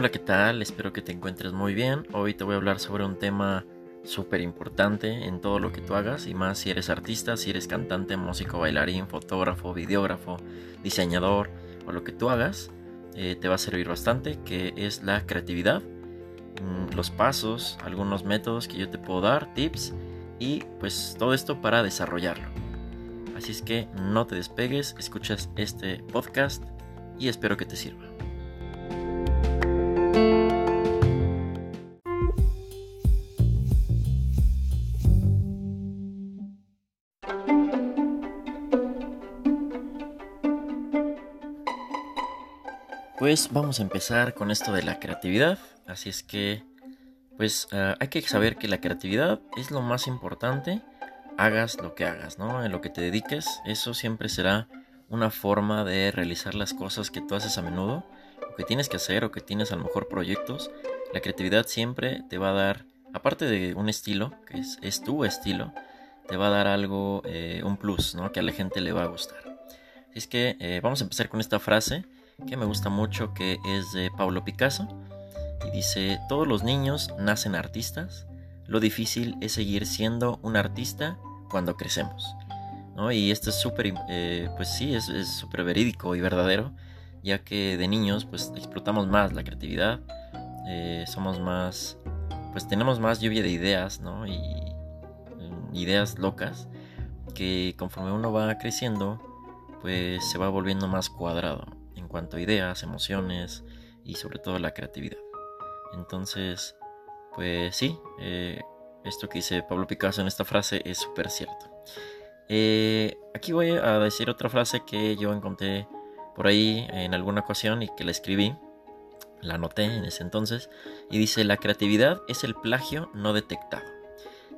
Hola, ¿qué tal? Espero que te encuentres muy bien. Hoy te voy a hablar sobre un tema súper importante en todo lo que tú hagas y más si eres artista, si eres cantante, músico, bailarín, fotógrafo, videógrafo, diseñador o lo que tú hagas, eh, te va a servir bastante, que es la creatividad, mm, los pasos, algunos métodos que yo te puedo dar, tips y pues todo esto para desarrollarlo. Así es que no te despegues, escuchas este podcast y espero que te sirva. Pues vamos a empezar con esto de la creatividad. Así es que, pues ah, hay que saber que la creatividad es lo más importante. Hagas lo que hagas, ¿no? En lo que te dediques, eso siempre será una forma de realizar las cosas que tú haces a menudo, o que tienes que hacer, o que tienes a lo mejor proyectos. La creatividad siempre te va a dar, aparte de un estilo, que es, tu estilo, te va a dar algo, eh, un plus, ¿no? Que a la gente le va a gustar. Así es que eh, vamos a empezar con esta frase que me gusta mucho, que es de Pablo Picasso. Y dice, todos los niños nacen artistas, lo difícil es seguir siendo un artista cuando crecemos. Y esto es súper, eh, pues sí, es súper verídico y verdadero, ya que de niños pues explotamos más la creatividad, eh, somos más, pues tenemos más lluvia de ideas, ¿no? Y mm, ideas locas que conforme uno va creciendo, pues se va volviendo más cuadrado cuanto a ideas, emociones y sobre todo la creatividad. Entonces, pues sí, eh, esto que dice Pablo Picasso en esta frase es súper cierto. Eh, aquí voy a decir otra frase que yo encontré por ahí en alguna ocasión y que la escribí, la anoté en ese entonces, y dice, la creatividad es el plagio no detectado.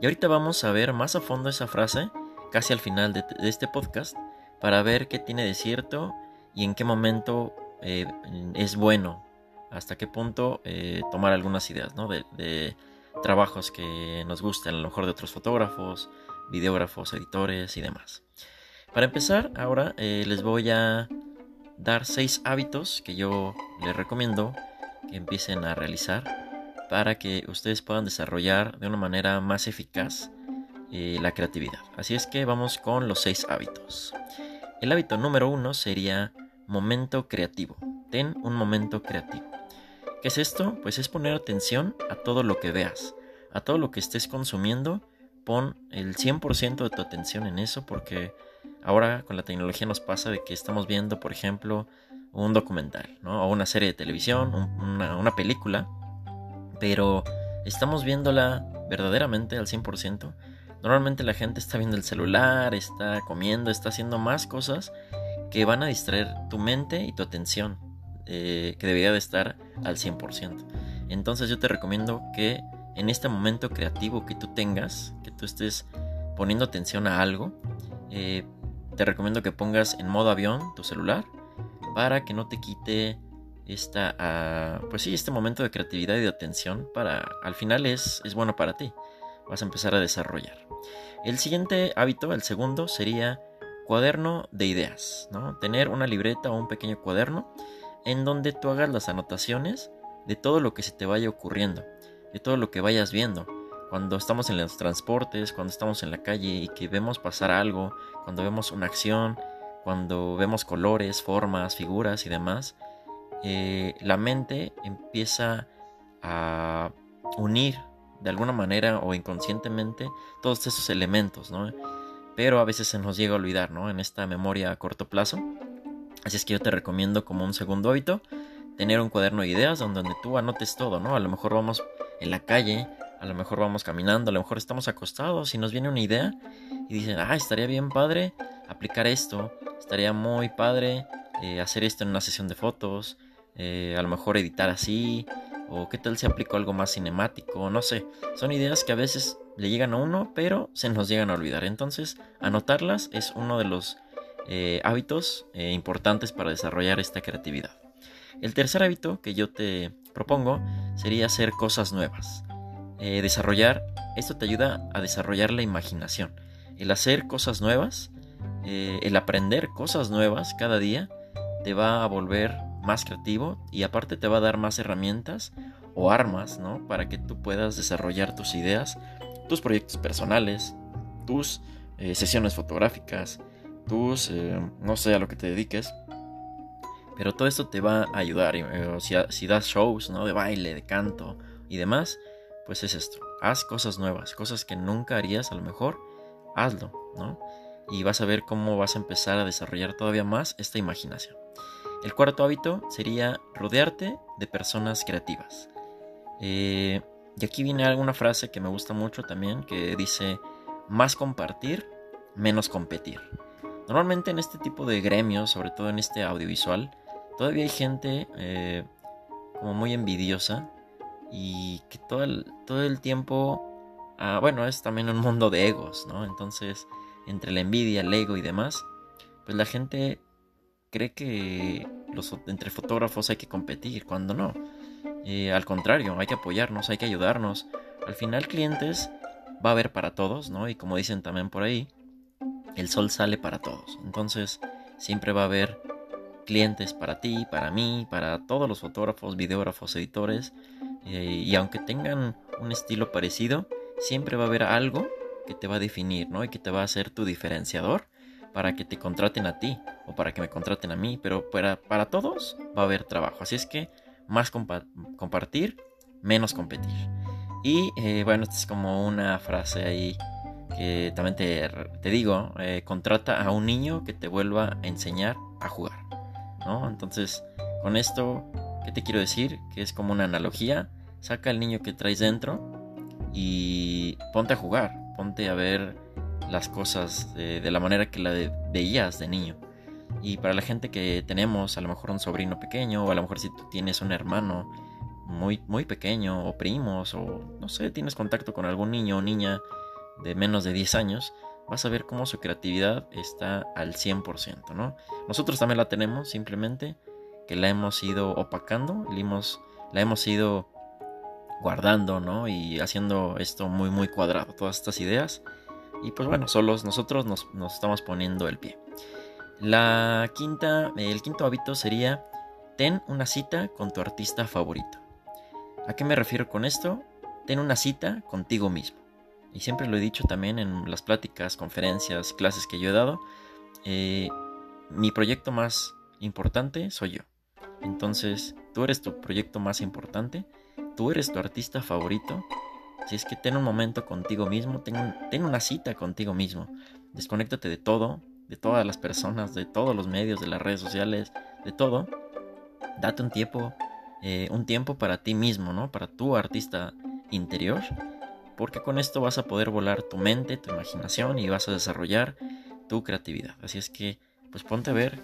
Y ahorita vamos a ver más a fondo esa frase, casi al final de este podcast, para ver qué tiene de cierto y en qué momento eh, es bueno, hasta qué punto eh, tomar algunas ideas ¿no? de, trabajos que nos gusten, a lo mejor de otros fotógrafos, videógrafos, editores y demás. Para empezar, ahora eh, les voy a dar seis hábitos que yo les recomiendo que empiecen a realizar para que ustedes puedan desarrollar de una manera más eficaz la creatividad. Así es que vamos con los seis hábitos. El hábito número uno sería momento creativo. Ten un momento creativo. ¿Qué es esto? Pues es poner atención a todo lo que veas, a todo lo que estés consumiendo. Pon el 100% de tu atención en eso porque ahora con la tecnología nos pasa de que estamos viendo, por ejemplo, un documental, ¿no? O una serie de televisión, una, una película, pero estamos viéndola verdaderamente al 100%. Normalmente la gente está viendo el celular, está comiendo, está haciendo más cosas que van a distraer tu mente y tu atención, eh, que debería de estar al 100%. Entonces yo te recomiendo que en este momento creativo que tú tengas, que tú estés poniendo atención a algo, eh, te recomiendo que pongas en modo avión tu celular para que no te quite esta, ah, pues sí, este momento de creatividad y de atención para, al final es, es bueno para ti. Vas a empezar a desarrollar. El siguiente hábito, el segundo, sería cuaderno de ideas, ¿no? Tener una libreta o un pequeño cuaderno en donde tú hagas las anotaciones de todo lo que se te vaya ocurriendo, de todo lo que vayas viendo. Cuando estamos en los transportes, cuando estamos en la calle y que vemos pasar algo, cuando vemos una acción, cuando vemos colores, formas, figuras y demás, eh, la mente empieza a unir de alguna manera o inconscientemente todos esos elementos, ¿no? Pero a veces se nos llega a olvidar, ¿no? En esta memoria a corto plazo. Así es que yo te recomiendo como un segundo hábito tener un cuaderno de ideas donde tú anotes todo, ¿no? A lo mejor vamos en la calle, a lo mejor vamos caminando, a lo mejor estamos acostados y nos viene una idea y dicen, ah, estaría bien padre aplicar esto, estaría muy padre eh, hacer esto en una sesión de fotos, eh, a lo mejor editar así, o qué tal si aplico algo más cinemático, no sé, son ideas que a veces le llegan a uno, pero se nos llegan a olvidar. Entonces, anotarlas es uno de los eh, hábitos eh, importantes para desarrollar esta creatividad. El tercer hábito que yo te propongo sería hacer cosas nuevas. Eh, desarrollar, esto te ayuda a desarrollar la imaginación. El hacer cosas nuevas, el aprender cosas nuevas cada día, te va a volver más creativo y aparte te va a dar más herramientas o armas, ¿no? Para que tú puedas desarrollar tus ideas, tus proyectos personales, tus eh, sesiones fotográficas, tus, eh, no sé, a lo que te dediques. Pero todo esto te va a ayudar. Eh, si, das shows, ¿no? De baile, de canto y demás, pues es esto. Haz cosas nuevas, cosas que nunca harías a lo mejor. Hazlo, ¿no? Y vas a ver cómo vas a empezar a desarrollar todavía más esta imaginación. El cuarto hábito sería rodearte de personas creativas. Y aquí viene alguna frase que me gusta mucho también, que dice, más compartir, menos competir. Normalmente en este tipo de gremios, sobre todo en este audiovisual, todavía hay gente eh, como muy envidiosa y que todo el, todo el tiempo, ah, bueno, es también un mundo de egos, ¿no? Entonces, entre la envidia, el ego y demás, pues la gente cree que los, entre fotógrafos hay que competir, cuando no. Eh, al contrario, hay que apoyarnos, hay que ayudarnos. Al final clientes va a haber para todos, ¿no? Y como dicen también por ahí, el sol sale para todos. Entonces siempre va a haber clientes para ti, para mí, para todos los fotógrafos, videógrafos, editores. Eh, y aunque tengan un estilo parecido, siempre va a haber algo que te va a definir, ¿no? Y que te va a hacer tu diferenciador para que te contraten a ti o para que me contraten a mí, pero para, para todos va a haber trabajo. Así es que más compartir, menos competir. Y eh, bueno, esta es como una frase ahí que también te, te digo, eh, contrata a un niño que te vuelva a enseñar a jugar. ¿no? Entonces, con esto, ¿qué te quiero decir? Que es como una analogía. Saca al niño que traes dentro y ponte a jugar, ponte a ver las cosas de, la manera que la veías de niño. Y para la gente que tenemos a lo mejor un sobrino pequeño, o a lo mejor si tú tienes un hermano muy, muy pequeño, o primos, o no sé, tienes contacto con algún niño o niña de menos de 10 años, vas a ver cómo su creatividad está al 100%, ¿no? Nosotros también la tenemos, simplemente que la hemos ido opacando, la hemos, ido guardando, ¿no? Y haciendo esto muy, muy cuadrado, todas estas ideas y pues bueno, solos nosotros nos, estamos poniendo el pie. La quinta, el quinto hábito sería ten una cita con tu artista favorito. ¿A qué me refiero con esto? Ten una cita contigo mismo. Y siempre lo he dicho también en las pláticas, conferencias, clases que yo he dado. Eh, mi proyecto más importante soy yo. Entonces, tú eres tu proyecto más importante, tú eres tu artista favorito si es que ten un momento contigo mismo, ten, una cita contigo mismo. Desconéctate de todo, de todas las personas, de todos los medios, de las redes sociales, de todo. Date un tiempo, eh, un tiempo para ti mismo, ¿no? Para tu artista interior. Porque con esto vas a poder volar tu mente, tu imaginación y vas a desarrollar tu creatividad. Así es que, pues ponte a ver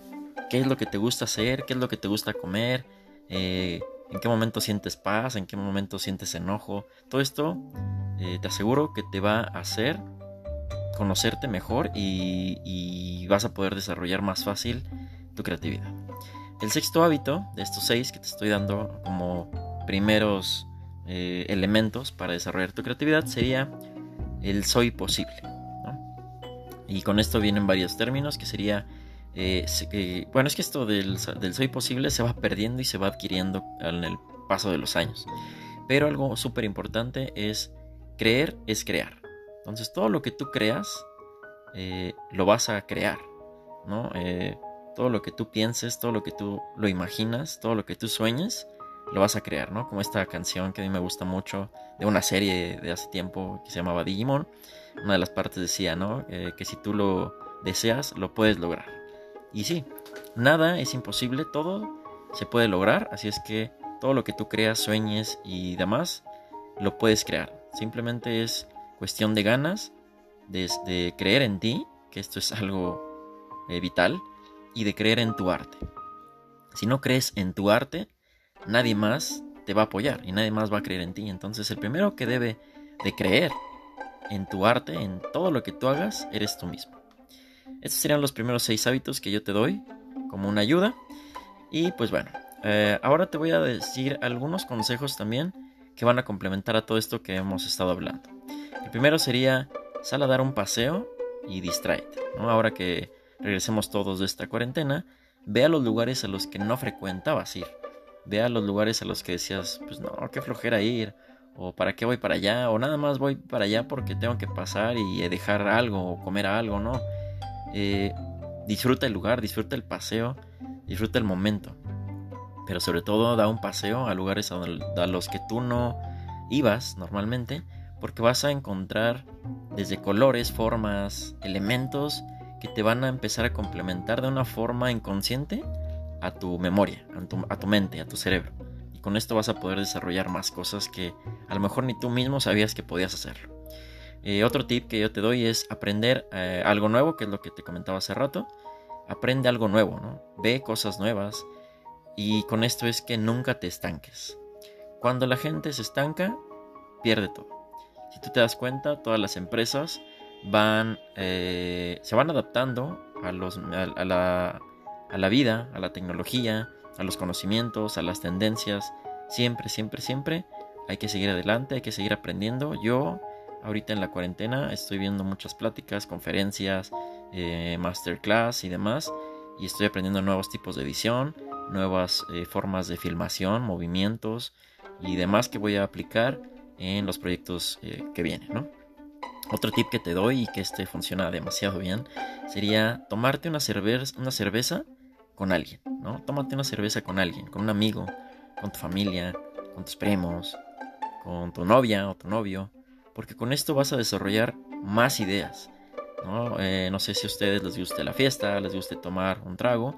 qué es lo que te gusta hacer, qué es lo que te gusta comer, eh, en qué momento sientes paz, en qué momento sientes enojo. Todo esto eh, te aseguro que te va a hacer conocerte mejor y, vas a poder desarrollar más fácil tu creatividad. El sexto hábito de estos seis que te estoy dando como primeros eh, elementos para desarrollar tu creatividad sería el soy posible. Y con esto vienen varios términos que sería eh, bueno, es que esto del, soy posible se va perdiendo y se va adquiriendo en el paso de los años. Pero algo súper importante es creer es crear. Entonces todo lo que tú creas eh, lo vas a crear, ¿no? Eh, todo lo que tú pienses, todo lo que tú lo imaginas, todo lo que tú sueñes, lo vas a crear, ¿no? Como esta canción que a mí me gusta mucho de una serie de hace tiempo que se llamaba Digimon. Una de las partes decía, ¿no? que si tú lo deseas, lo puedes lograr. Y sí, nada es imposible, todo se puede lograr, así es que todo lo que tú creas, sueñes y demás, lo puedes crear. Simplemente es cuestión de ganas, de, creer en ti, que esto es algo eh, vital, y de creer en tu arte. Si no crees en tu arte, nadie más te va a apoyar y nadie más va a creer en ti. Entonces el primero que debe de creer en tu arte, en todo lo que tú hagas, eres tú mismo. Estos serían los primeros seis hábitos que yo te doy como una ayuda. Y pues bueno, eh, ahora te voy a decir algunos consejos también que van a complementar a todo esto que hemos estado hablando. El primero sería sal a dar un paseo y distráete. Ahora que regresemos todos de esta cuarentena, ve a los lugares a los que no frecuentabas ir. Ve a los lugares a los que decías, pues no, qué flojera ir. O para qué voy para allá. O nada más voy para allá porque tengo que pasar y dejar algo o comer algo, ¿no? Eh, disfruta el lugar, disfruta el paseo, disfruta el momento. Pero sobre todo da un paseo a lugares a los que tú no ibas normalmente. Porque vas a encontrar desde colores, formas, elementos que te van a empezar a complementar de una forma inconsciente a tu memoria, a tu, mente, a tu cerebro. Y con esto vas a poder desarrollar más cosas que a lo mejor ni tú mismo sabías que podías hacerlo. Eh, otro tip que yo te doy es aprender eh, algo nuevo, que es lo que te comentaba hace rato. Aprende algo nuevo, ¿no? Ve cosas nuevas. Y con esto es que nunca te estanques. Cuando la gente se estanca, pierde todo. Si tú te das cuenta, todas las empresas van, eh, se van adaptando a, los, a, la, a la vida, a la tecnología, a los conocimientos, a las tendencias. Siempre, siempre, siempre hay que seguir adelante, hay que seguir aprendiendo. Yo ahorita en la cuarentena estoy viendo muchas pláticas, conferencias, eh, masterclass y demás. Y estoy aprendiendo nuevos tipos de edición, nuevas eh, formas de filmación, movimientos y demás que voy a aplicar en los proyectos que vienen, ¿no? Otro tip que te doy y que este funciona demasiado bien sería tomarte una cerveza, una cerveza con alguien, ¿no? Tómate una cerveza con alguien, con un amigo, con tu familia, con tus primos, con tu novia o tu novio, porque con esto vas a desarrollar más ideas, ¿no? Eh, no sé si a ustedes les guste la fiesta, les guste tomar un trago,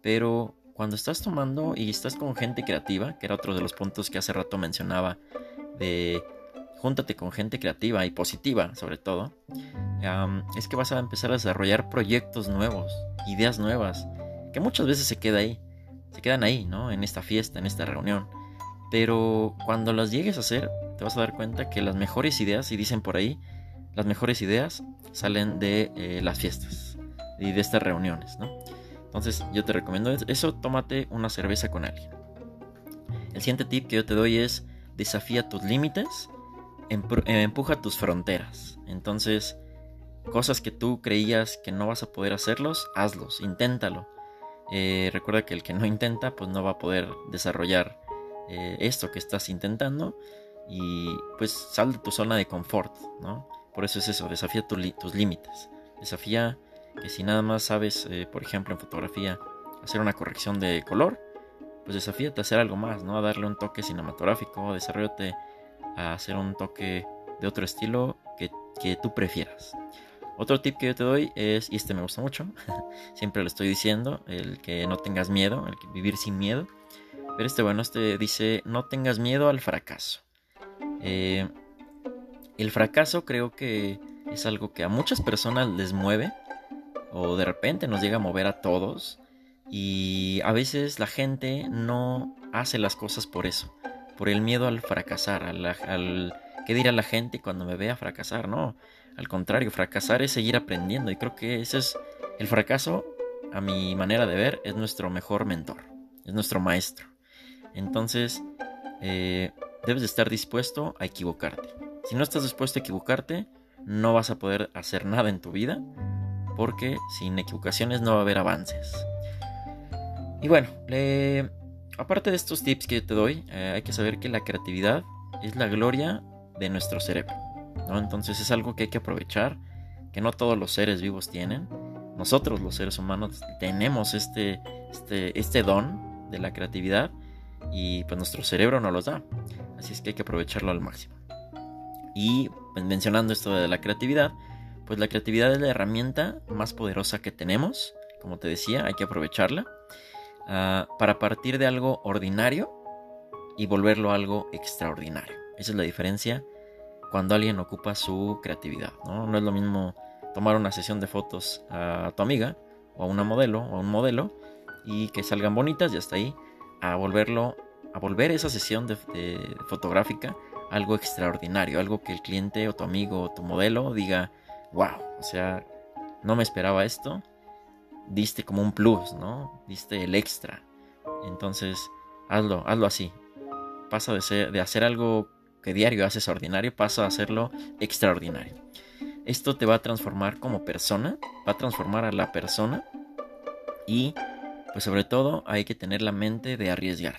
pero cuando estás tomando y estás con gente creativa, que era otro de los puntos que hace rato mencionaba, de júntate con gente creativa y positiva sobre todo, es que vas a empezar a desarrollar proyectos nuevos, ideas nuevas, que muchas veces se queda ahí, se quedan ahí, ¿no? En esta fiesta, en esta reunión. Pero cuando las llegues a hacer, te vas a dar cuenta que las mejores ideas, y dicen por ahí, las mejores ideas salen de eh, las fiestas y de estas reuniones, ¿no? Entonces yo te recomiendo eso, tómate una cerveza con alguien. El siguiente tip que yo te doy es desafía tus límites empuja tus fronteras. Entonces, cosas que tú creías que no vas a poder hacerlos, hazlos, inténtalo. Eh, recuerda que el que no intenta, pues no va a poder desarrollar eh, esto que estás intentando. Y pues sal de tu zona de confort, ¿no? Por eso es eso, desafía tus límites. Desafía que si nada más sabes, por ejemplo, en fotografía, hacer una corrección de color, pues desafíate a hacer algo más, ¿no? A darle un toque cinematográfico, desarrollate a hacer un toque de otro estilo que, tú prefieras. Otro tip que yo te doy es, y este me gusta mucho, siempre lo estoy diciendo, el que no tengas miedo, el que vivir sin miedo. Pero este bueno, este dice, no tengas miedo al fracaso. Eh, el fracaso creo que es algo que a muchas personas les mueve o de repente nos llega a mover a todos y a veces la gente no hace las cosas por eso por el miedo al fracasar, al, qué dirá la gente cuando me vea fracasar, no, al contrario, fracasar es seguir aprendiendo y creo que ese es el fracaso, a mi manera de ver, es nuestro mejor mentor, es nuestro maestro. Entonces, eh, debes de estar dispuesto a equivocarte. Si no estás dispuesto a equivocarte, no vas a poder hacer nada en tu vida, porque sin equivocaciones no va a haber avances. Y bueno, le aparte de estos tips que te doy, eh, hay que saber que la creatividad es la gloria de nuestro cerebro. ¿no? Entonces es algo que hay que aprovechar, que no todos los seres vivos tienen. Nosotros los seres humanos tenemos este, este, este don de la creatividad y pues nuestro cerebro no los da. Así es que hay que aprovecharlo al máximo. Y pues, mencionando esto de la creatividad, pues la creatividad es la herramienta más poderosa que tenemos. Como te decía, hay que aprovecharla. Ah, para partir de algo ordinario y volverlo algo extraordinario. Esa es la diferencia cuando alguien ocupa su creatividad. ¿no? es lo mismo tomar una sesión de fotos a tu amiga o a una modelo o a un modelo y que salgan bonitas y hasta ahí a volverlo a volver esa sesión de, fotográfica algo extraordinario, algo que el cliente o tu amigo o tu modelo diga, wow, o sea, no me esperaba esto diste como un plus, ¿no? Diste el extra. Entonces, hazlo, hazlo así. Pasa de, hacer algo que diario haces ordinario, pasa a hacerlo extraordinario. Esto te va a transformar como persona, va a transformar a la persona y Pues sobre todo hay que tener la mente de arriesgar.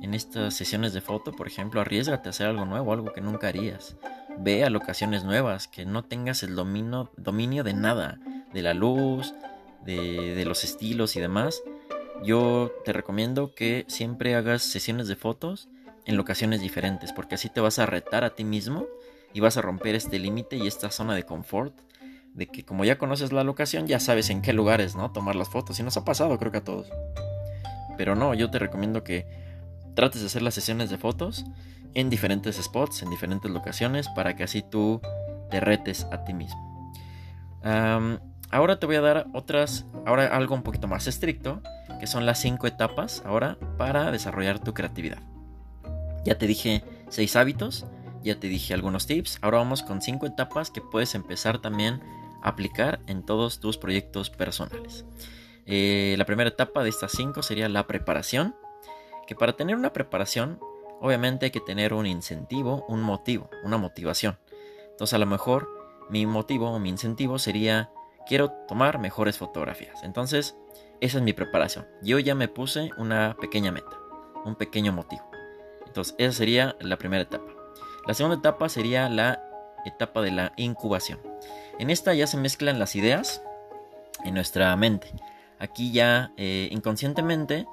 En estas sesiones de foto, por ejemplo, arriesgate a hacer algo nuevo, algo que nunca harías. Ve a locaciones nuevas, que no tengas el dominio de nada, de la luz, de, los estilos y demás. Yo te recomiendo que siempre hagas sesiones de fotos en locaciones diferentes, porque así te vas a retar a ti mismo y vas a romper este límite y esta zona de confort de que como ya conoces la locación ya sabes en qué lugares, ¿no? Tomar las fotos y nos ha pasado creo que a todos. Pero no, yo te recomiendo que trates de hacer las sesiones de fotos en diferentes spots, en diferentes locaciones, para que así tú te retes a ti mismo. Ahora te voy a dar otras, ahora algo un poquito más estricto, que son las cinco etapas ahora para desarrollar tu creatividad. Ya te dije seis hábitos, ya te dije algunos tips, ahora vamos con cinco etapas que puedes empezar también a aplicar en todos tus proyectos personales. Eh, la primera etapa de estas cinco sería la preparación, que para tener una preparación obviamente hay que tener un incentivo, un motivo, una motivación. Entonces a lo mejor mi motivo o mi incentivo sería quiero tomar mejores fotografías. Entonces esa es mi preparación. Yo ya me puse una pequeña meta, un pequeño motivo. Entonces esa sería la primera etapa. La segunda etapa sería la etapa de la incubación. En esta ya se mezclan las ideas en nuestra mente. Aquí ya eh, inconscientemente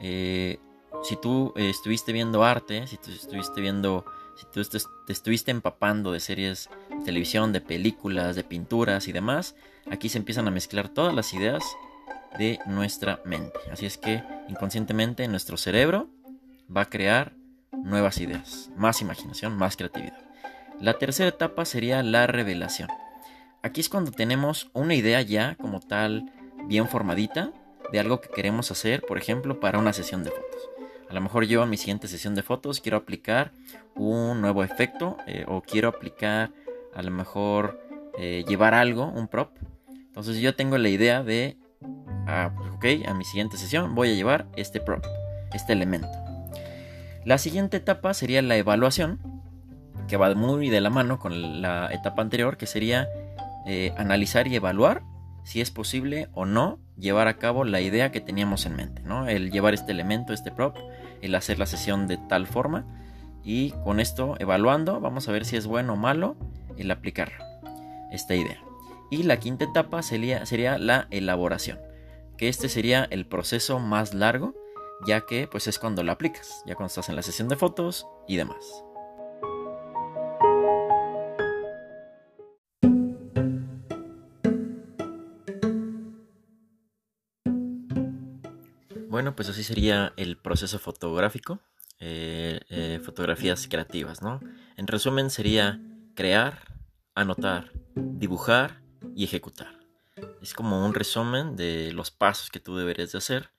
eh, si tú eh, estuviste viendo arte, si tú estuviste viendo, si tú te, estuviste empapando de series de televisión, de películas, de pinturas y demás, aquí se empiezan a mezclar todas las ideas de nuestra mente. Así es que inconscientemente nuestro cerebro va a crear nuevas ideas, más imaginación, más creatividad. La tercera etapa sería la revelación. Aquí es cuando tenemos una idea ya como tal bien formadita de algo que queremos hacer, por ejemplo, para una sesión de fotos. A lo mejor yo a mi siguiente sesión de fotos quiero aplicar un nuevo efecto eh, o quiero aplicar a lo mejor eh, llevar algo, un prop. Entonces yo tengo la idea de, ah, pues, ok, a mi siguiente sesión voy a llevar este prop, este elemento. La siguiente etapa sería la evaluación, que va muy de la mano con la etapa anterior, que sería eh, analizar y evaluar si es posible o no llevar a cabo la idea que teníamos en mente, ¿no? El llevar este elemento, este prop, el hacer la sesión de tal forma y con esto evaluando vamos a ver si es bueno o malo el aplicar esta idea. Y la quinta etapa sería, sería la elaboración, que este sería el proceso más largo, ya que pues es cuando lo aplicas, ya cuando estás en la sesión de fotos y demás. Bueno, pues así sería el proceso fotográfico, eh, eh, fotografías creativas, ¿no? En resumen sería crear, anotar, dibujar y ejecutar. Es como un resumen de los pasos que tú deberías de hacer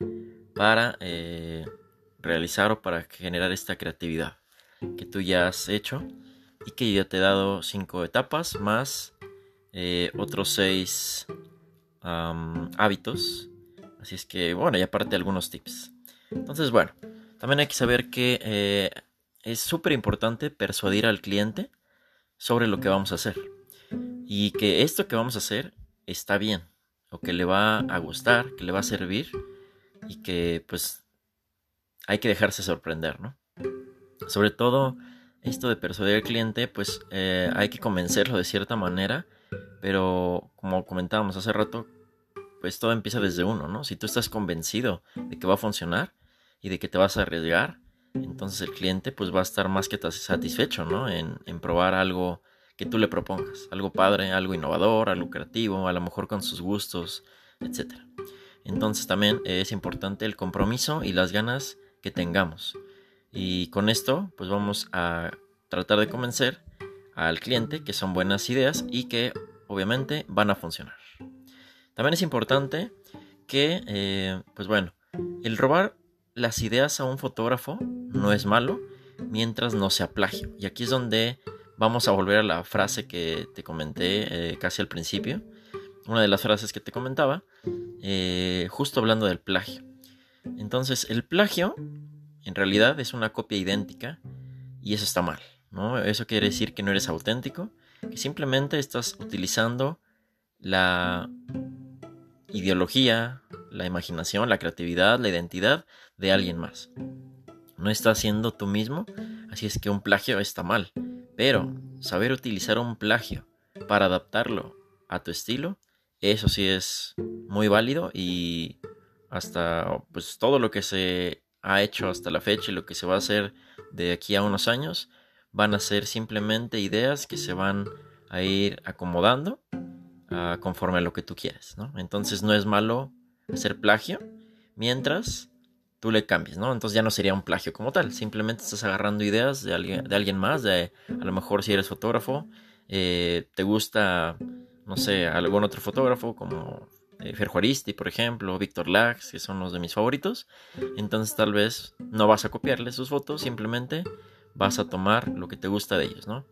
para eh, realizar o para generar esta creatividad que tú ya has hecho y que ya te he dado cinco etapas más otros seis hábitos Así es que, bueno, y aparte algunos tips. Entonces, bueno, también hay que saber que eh, es súper importante persuadir al cliente sobre lo que vamos a hacer. Y que esto que vamos a hacer está bien, o que le va a gustar, que le va a servir, y que pues hay que dejarse sorprender, ¿no? Sobre todo esto de persuadir al cliente, pues eh, hay que convencerlo de cierta manera, pero como comentábamos hace rato, pues todo empieza desde uno, ¿no? Si tú estás convencido de que va a funcionar y de que te vas a arriesgar, entonces el cliente pues va a estar más que satisfecho, ¿no? En, probar algo que tú le propongas, algo padre, algo innovador, algo creativo, a lo mejor con sus gustos, etc. Entonces también es importante el compromiso y las ganas que tengamos. Y con esto pues vamos a tratar de convencer al cliente que son buenas ideas y que obviamente van a funcionar. También es importante que, eh, pues bueno, el robar las ideas a un fotógrafo no es malo mientras no sea plagio. Y aquí es donde vamos a volver a la frase que te comenté eh, casi al principio. Una de las frases que te comentaba, eh, justo hablando del plagio. Entonces, el plagio en realidad es una copia idéntica y eso está mal. ¿no? Eso quiere decir que no eres auténtico, que simplemente estás utilizando la ideología, la imaginación, la creatividad, la identidad de alguien más. No estás siendo tú mismo, así es que un plagio está mal. Pero saber utilizar un plagio para adaptarlo a tu estilo, eso sí es muy válido y hasta pues todo lo que se ha hecho hasta la fecha y lo que se va a hacer de aquí a unos años van a ser simplemente ideas que se van a ir acomodando uh, conforme a lo que tú quieres, ¿no? Entonces no es malo hacer plagio mientras tú le cambies, ¿no? Entonces ya no sería un plagio como tal, simplemente estás agarrando ideas de alguien, de alguien más, de a lo mejor si eres fotógrafo, eh, te gusta, no sé, algún otro fotógrafo como eh, Fer Juaristi, por ejemplo, Víctor Lax, que son los de mis favoritos, entonces tal vez no vas a copiarle sus fotos, simplemente vas a tomar lo que te gusta de ellos, ¿no?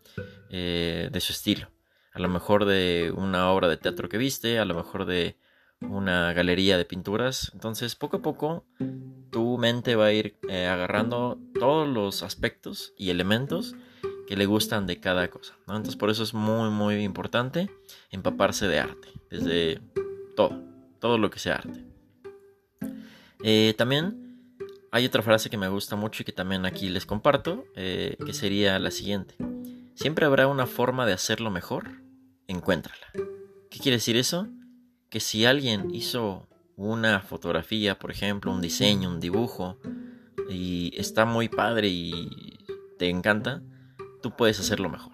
Eh, de su estilo. A lo mejor de una obra de teatro que viste, a lo mejor de una galería de pinturas. Entonces, poco a poco, tu mente va a ir eh, agarrando todos los aspectos y elementos que le gustan de cada cosa. Entonces, por eso es muy, muy importante empaparse de arte, desde todo, todo lo que sea arte. Eh, también hay otra frase que me gusta mucho y que también aquí les comparto, eh, que sería la siguiente. Siempre habrá una forma de hacerlo mejor, encuéntrala. ¿Qué quiere decir eso? Que si alguien hizo una fotografía, por ejemplo, un diseño, un dibujo, y está muy padre y te encanta, tú puedes hacerlo mejor.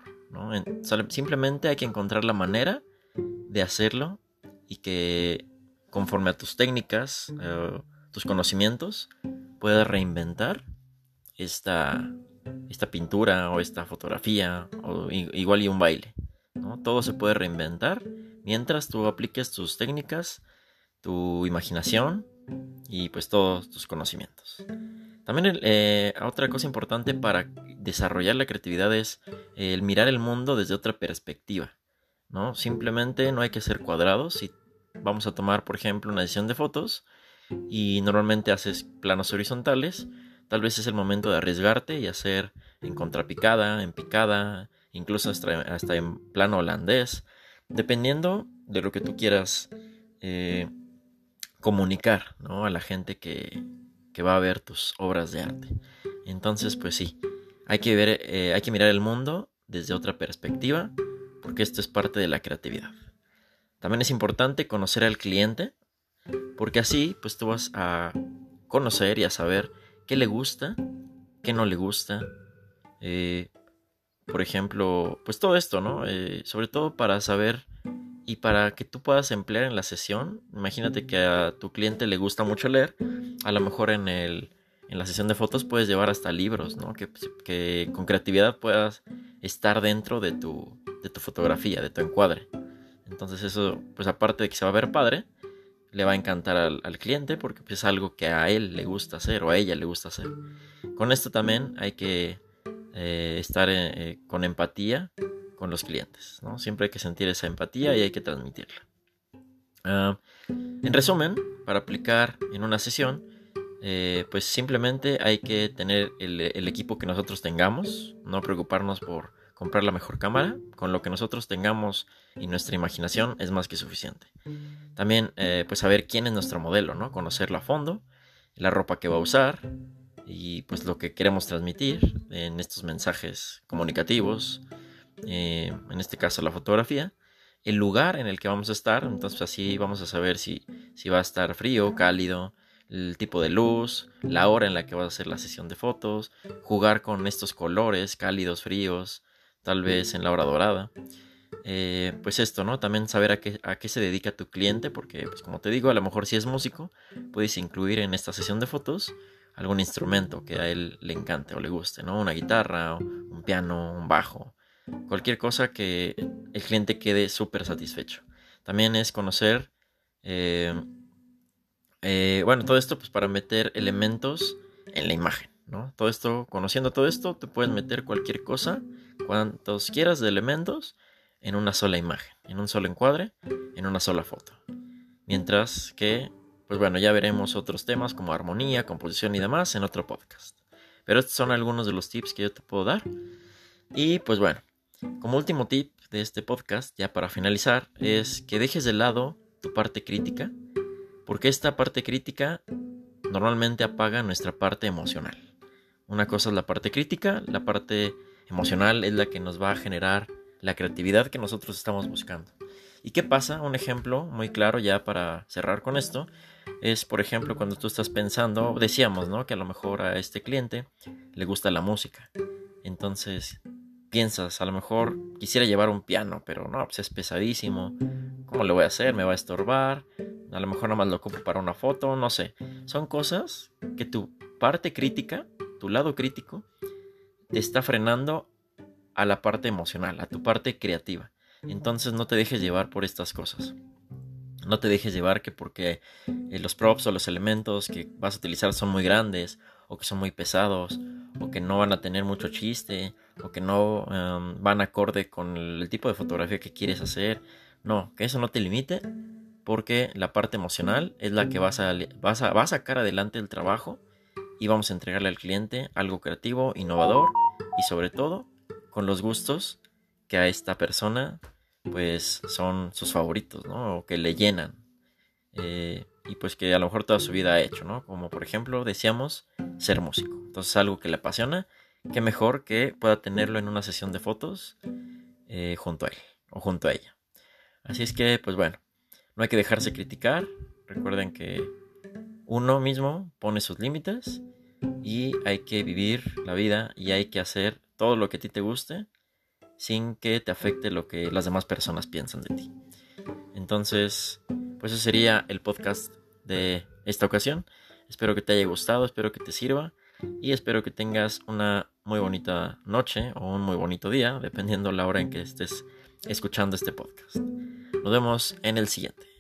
Simplemente hay que encontrar la manera de hacerlo y que conforme a tus técnicas, eh, tus conocimientos, puedas reinventar esta, esta pintura o esta fotografía o igual y un baile. Todo se puede reinventar mientras tú apliques tus técnicas, tu imaginación y pues todos tus conocimientos. También eh, otra cosa importante para desarrollar la creatividad es el mirar el mundo desde otra perspectiva. ¿no? Simplemente no hay que ser cuadrados. Si vamos a tomar, por ejemplo, una edición de fotos, y normalmente haces planos horizontales, tal vez es el momento de arriesgarte y hacer en contrapicada, en picada, incluso hasta, en plano holandés, dependiendo de lo que tú quieras eh, comunicar a la gente que, va a ver tus obras de arte. Entonces, pues sí, hay que, ver, eh, hay que mirar el mundo desde otra perspectiva, porque esto es parte de la creatividad. También es importante conocer al cliente porque así, pues tú vas a conocer y a saber qué le gusta, qué no le gusta. Eh, por ejemplo, pues todo esto, ¿no? Eh, sobre todo para saber y para que tú puedas emplear en la sesión. Imagínate que a tu cliente le gusta mucho leer. A lo mejor en, el, en la sesión de fotos puedes llevar hasta libros, ¿no? Que, que con creatividad puedas estar dentro de tu, de tu fotografía, de tu encuadre. Entonces eso, pues aparte de que se va a ver padre, le va a encantar al, cliente porque es algo que a él le gusta hacer o a ella le gusta hacer. Con esto también hay que eh, estar eh, eh, con empatía con los clientes. ¿no? Siempre hay que sentir esa empatía y hay que transmitirla. Ah, en resumen, para aplicar en una sesión, pues simplemente hay que tener el equipo que nosotros tengamos, no preocuparnos por comprar la mejor cámara, con lo que nosotros tengamos y nuestra imaginación es más que suficiente. También pues saber quién es nuestro modelo, ¿no? Conocerlo a fondo, la ropa que va a usar y pues lo que queremos transmitir en estos mensajes comunicativos, eh, en este caso la fotografía, el lugar en el que vamos a estar, entonces así vamos a saber si, si va a estar frío, cálido, el tipo de luz, la hora en la que va a hacer la sesión de fotos, jugar con estos colores cálidos, fríos, tal vez en la hora dorada. Eh, pues esto, ¿no? También saber a qué, a qué se dedica tu cliente, porque, pues como te digo, a lo mejor si es músico, puedes incluir en esta sesión de fotos algún instrumento que a él le encante o le guste, ¿no? Una guitarra, un piano, un bajo, cualquier cosa que el cliente quede súper satisfecho. También es conocer, eh, eh, bueno, todo esto pues para meter elementos en la imagen. Todo esto, conociendo todo esto, te puedes meter cualquier cosa, cuantos quieras de elementos, en una sola imagen, en un solo encuadre, en una sola foto. Mientras que, pues bueno, ya veremos otros temas como armonía, composición y demás en otro podcast. Pero estos son algunos de los tips que yo te puedo dar. Y pues bueno, como último tip de este podcast, ya para finalizar, es que dejes de lado tu parte crítica Porque esta parte crítica normalmente apaga nuestra parte emocional. Una cosa es la parte crítica, la parte emocional es la que nos va a generar la creatividad que nosotros estamos buscando. ¿Y qué pasa? Un ejemplo muy claro ya para cerrar con esto es, por ejemplo, cuando tú estás pensando, decíamos, ¿no? Que a lo mejor a este cliente le gusta la música. Entonces piensas, a lo mejor quisiera llevar un piano, pero no, pues es pesadísimo. ¿Cómo lo voy a hacer? ¿Me va a estorbar? A lo mejor nada más lo ocupo para una foto, no sé. Son cosas que tu parte crítica, tu lado crítico, te está frenando a la parte emocional, a tu parte creativa. Entonces no te dejes llevar por estas cosas. No te dejes llevar que porque eh, los props o los elementos que vas a utilizar son muy grandes o que son muy pesados o que no van a tener mucho chiste o que no em, van acorde con el, tipo de fotografía que quieres hacer. No, que eso no te limite porque la parte emocional es la que vas a, sacar adelante el trabajo y vamos a entregarle al cliente algo creativo, innovador y sobre todo con los gustos que a esta persona pues son sus favoritos, ¿no? O que le llenan. Eh, y pues que a lo mejor toda su vida ha hecho, ¿no? Como por ejemplo decíamos, ser músico. Entonces algo que le apasiona, qué mejor que pueda tenerlo en una sesión de fotos eh, junto a él o junto a ella. Así es que, pues bueno, no hay que dejarse criticar. Recuerden que uno mismo pone sus límites y hay que vivir la vida y hay que hacer todo lo que a ti te guste sin que te afecte lo que las demás personas piensan de ti. Entonces, pues ese sería el podcast de esta ocasión. Espero que te haya gustado, espero que te sirva y espero que tengas una muy bonita noche o un muy bonito día, dependiendo la hora en que estés escuchando este podcast. Nos vemos en el siguiente.